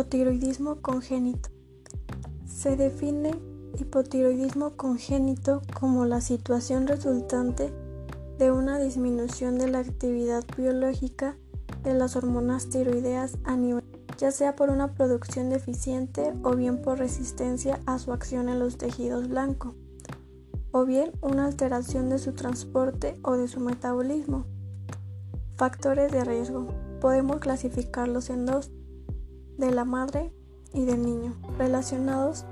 Hipotiroidismo congénito. Se define hipotiroidismo congénito como la situación resultante de una disminución de la actividad biológica de las hormonas tiroideas a nivel ya sea por una producción deficiente o bien por resistencia a su acción en los tejidos blancos, o bien una alteración de su transporte o de su metabolismo. Factores de riesgo. Podemos clasificarlos en dos, de la madre y del niño. Relacionados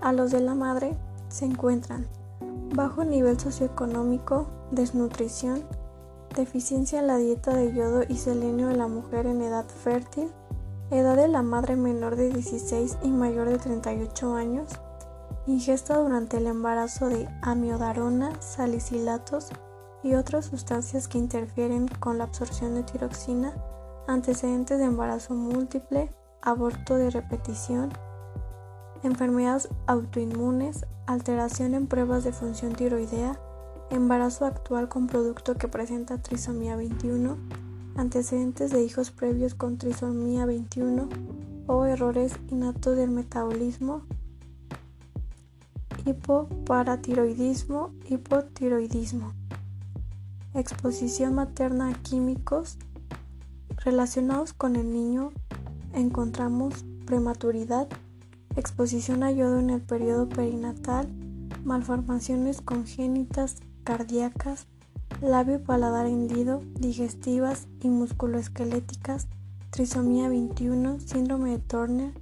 a los de la madre se encuentran bajo nivel socioeconómico, desnutrición, deficiencia en la dieta de yodo y selenio de la mujer en edad fértil, edad de la madre menor de 16 y mayor de 38 años, ingesta durante el embarazo de amiodarona, salicilatos y otras sustancias que interfieren con la absorción de tiroxina, antecedentes de embarazo múltiple, aborto de repetición, enfermedades autoinmunes, alteración en pruebas de función tiroidea, embarazo actual con producto que presenta trisomía 21, antecedentes de hijos previos con trisomía 21 o errores innatos del metabolismo, hipoparatiroidismo, hipotiroidismo, exposición materna a químicos relacionados con el niño encontramos prematuridad, exposición a yodo en el periodo perinatal, malformaciones congénitas cardíacas, labio y paladar hendido, digestivas y musculoesqueléticas, trisomía 21, síndrome de Turner,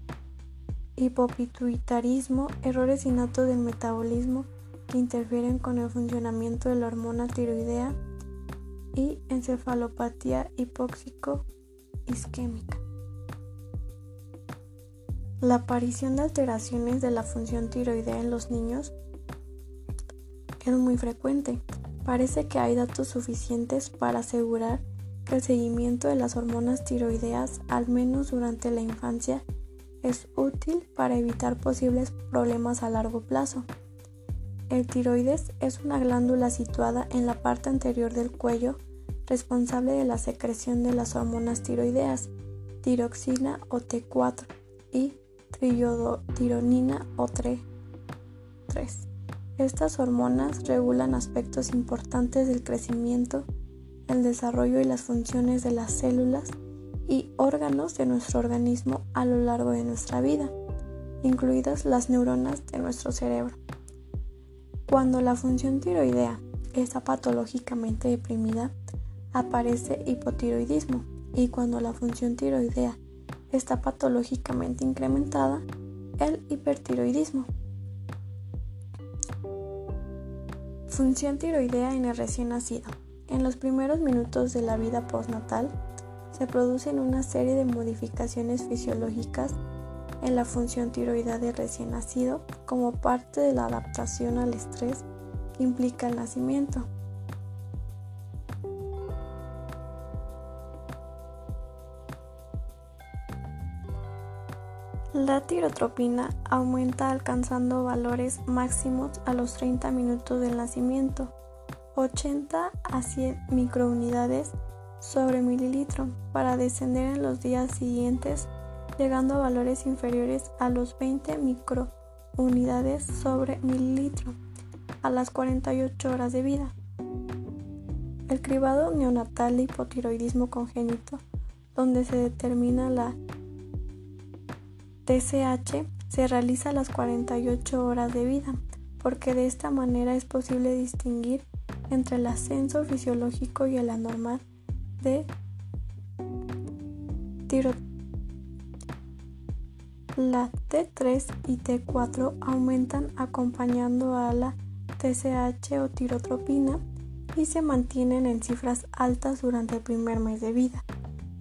hipopituitarismo, errores innatos del metabolismo que interfieren con el funcionamiento de la hormona tiroidea y encefalopatía hipóxico isquémica. La aparición de alteraciones de la función tiroidea en los niños es muy frecuente. Parece que hay datos suficientes para asegurar que el seguimiento de las hormonas tiroideas, al menos durante la infancia, es útil para evitar posibles problemas a largo plazo. El tiroides es una glándula situada en la parte anterior del cuello responsable de la secreción de las hormonas tiroideas, tiroxina o T4 y triodotironina o TRE 3. Estas hormonas regulan aspectos importantes del crecimiento, el desarrollo y las funciones de las células y órganos de nuestro organismo a lo largo de nuestra vida, incluidas las neuronas de nuestro cerebro. Cuando la función tiroidea está patológicamente deprimida, aparece hipotiroidismo y cuando la función tiroidea está patológicamente incrementada el hipertiroidismo. Función tiroidea en el recién nacido. En los primeros minutos de la vida postnatal se producen una serie de modificaciones fisiológicas en la función tiroidea del recién nacido como parte de la adaptación al estrés que implica el nacimiento. La tirotropina aumenta alcanzando valores máximos a los 30 minutos del nacimiento, 80 a 100 microunidades sobre mililitro, para descender en los días siguientes, llegando a valores inferiores a los 20 microunidades sobre mililitro a las 48 horas de vida. El cribado neonatal de hipotiroidismo congénito, donde se determina la TSH se realiza a las 48 horas de vida, porque de esta manera es posible distinguir entre el ascenso fisiológico y el anormal de tiro. La T3 y T4 aumentan acompañando a la TSH o tirotropina y se mantienen en cifras altas durante el primer mes de vida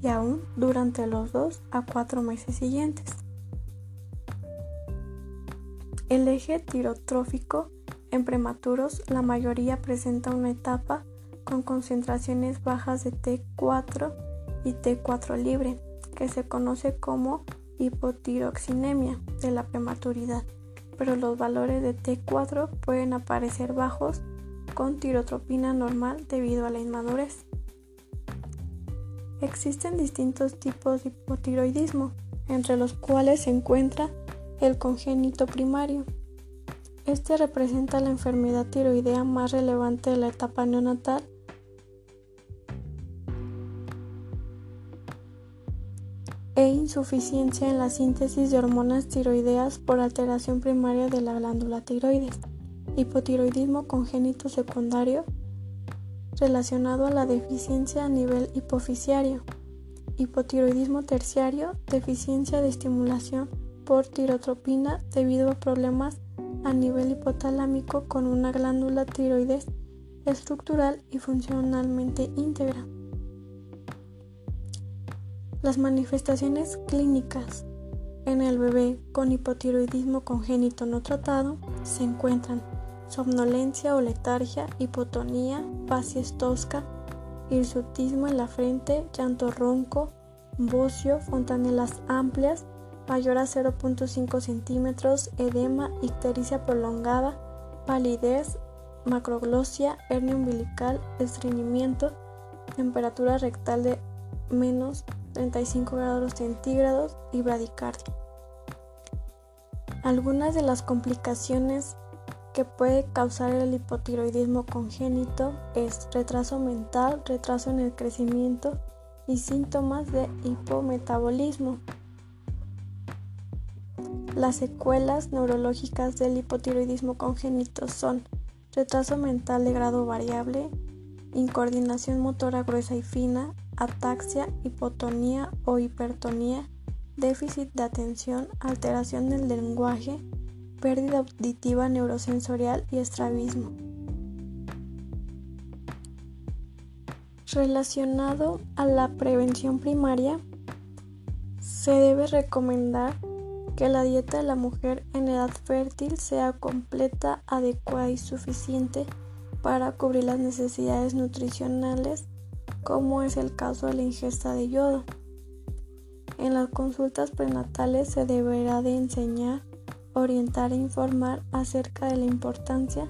y aún durante los 2 a 4 meses siguientes. El eje tirotrófico en prematuros, la mayoría presenta una etapa con concentraciones bajas de T4 y T4 libre, que se conoce como hipotiroxinemia de la prematuridad, pero los valores de T4 pueden aparecer bajos con tirotropina normal debido a la inmadurez. Existen distintos tipos de hipotiroidismo, entre los cuales se encuentra el congénito primario. Este representa la enfermedad tiroidea más relevante de la etapa neonatal. E insuficiencia en la síntesis de hormonas tiroideas por alteración primaria de la glándula tiroides, hipotiroidismo congénito secundario relacionado a la deficiencia a nivel hipofisiario, hipotiroidismo terciario, deficiencia de estimulación por tirotropina debido a problemas a nivel hipotalámico con una glándula tiroides estructural y funcionalmente íntegra. Las manifestaciones clínicas en el bebé con hipotiroidismo congénito no tratado se encuentran somnolencia o letargia, hipotonía, facies tosca, hirsutismo en la frente, llanto ronco, bocio, fontanelas amplias, mayor a 0.5 centímetros, edema, ictericia prolongada, palidez, macroglosia, hernia umbilical, estreñimiento, temperatura rectal de menos 35 grados centígrados y bradicardia. Algunas de las complicaciones que puede causar el hipotiroidismo congénito es retraso mental, retraso en el crecimiento y síntomas de hipometabolismo. Las secuelas neurológicas del hipotiroidismo congénito son retraso mental de grado variable, incoordinación motora gruesa y fina, ataxia, hipotonía o hipertonía, déficit de atención, alteración del lenguaje, pérdida auditiva neurosensorial y estrabismo. Relacionado a la prevención primaria, se debe recomendar que la dieta de la mujer en edad fértil sea completa, adecuada y suficiente para cubrir las necesidades nutricionales como es el caso de la ingesta de yodo. En las consultas prenatales se deberá de enseñar, orientar e informar acerca de la importancia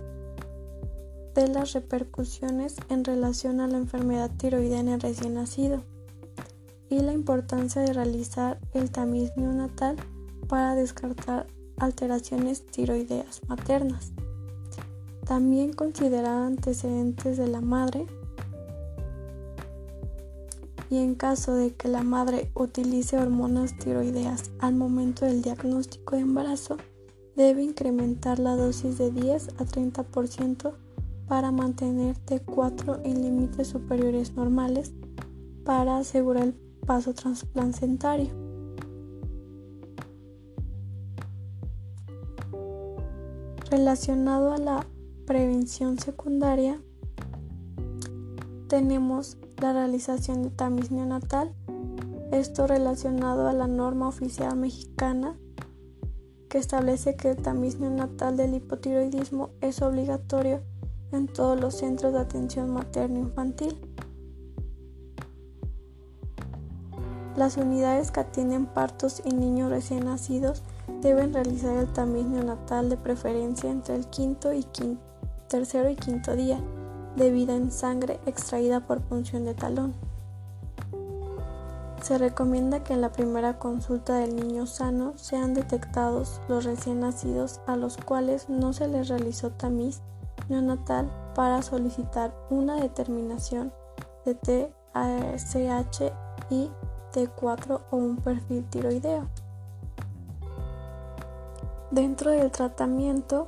de las repercusiones en relación a la enfermedad tiroidea en el recién nacido y la importancia de realizar el tamiz neonatal para descartar alteraciones tiroideas maternas. También considerar antecedentes de la madre y en caso de que la madre utilice hormonas tiroideas al momento del diagnóstico de embarazo, debe incrementar la dosis de 10 a 30% para mantener T4 en límites superiores normales para asegurar el paso transplacentario. Relacionado a la prevención secundaria, tenemos la realización de tamiz neonatal, esto relacionado a la norma oficial mexicana que establece que el tamiz neonatal del hipotiroidismo es obligatorio en todos los centros de atención materno-infantil. Las unidades que atienden partos y niños recién nacidos deben realizar el tamiz neonatal de preferencia entre el quinto y tercero y quinto día de vida en sangre extraída por punción de talón. Se recomienda que en la primera consulta del niño sano sean detectados los recién nacidos a los cuales no se les realizó tamiz neonatal para solicitar una determinación de TSH y T4 o un perfil tiroideo. Dentro del tratamiento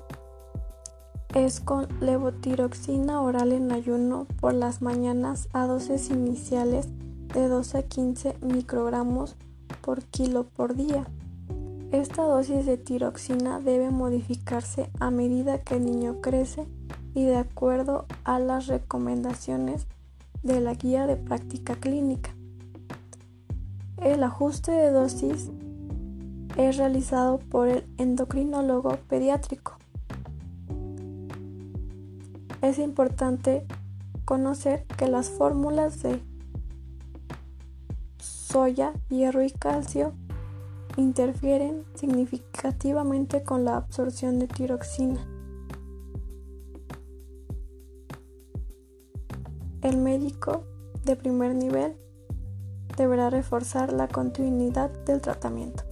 es con levotiroxina oral en ayuno por las mañanas a dosis iniciales de 12 a 15 microgramos por kilo por día. Esta dosis de tiroxina debe modificarse a medida que el niño crece y de acuerdo a las recomendaciones de la guía de práctica clínica. El ajuste de dosis es realizado por el endocrinólogo pediátrico. Es importante conocer que las fórmulas de soya, hierro y calcio interfieren significativamente con la absorción de tiroxina. El médico de primer nivel deberá reforzar la continuidad del tratamiento.